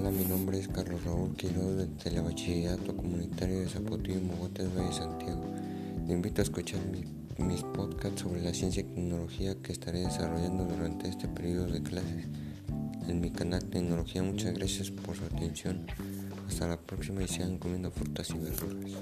Hola, mi nombre es Carlos Raúl Quiroz del Telebachillerato Comunitario de Zapotillo, Mogotes, Valle Santiago. Te invito a escuchar mis podcasts sobre la ciencia y tecnología que estaré desarrollando durante este periodo de clases en mi canal Tecnología. Muchas gracias por su atención. Hasta la próxima y sigan comiendo frutas y verduras.